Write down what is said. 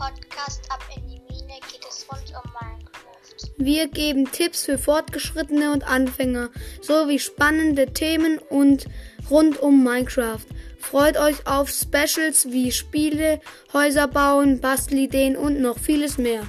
Podcast Ab in die Mine geht es rund um Minecraft. Wir geben Tipps für Fortgeschrittene und Anfänger sowie spannende Themen und rund um Minecraft. Freut euch auf Specials wie Spiele, Häuser bauen, Bastelideen und noch vieles mehr.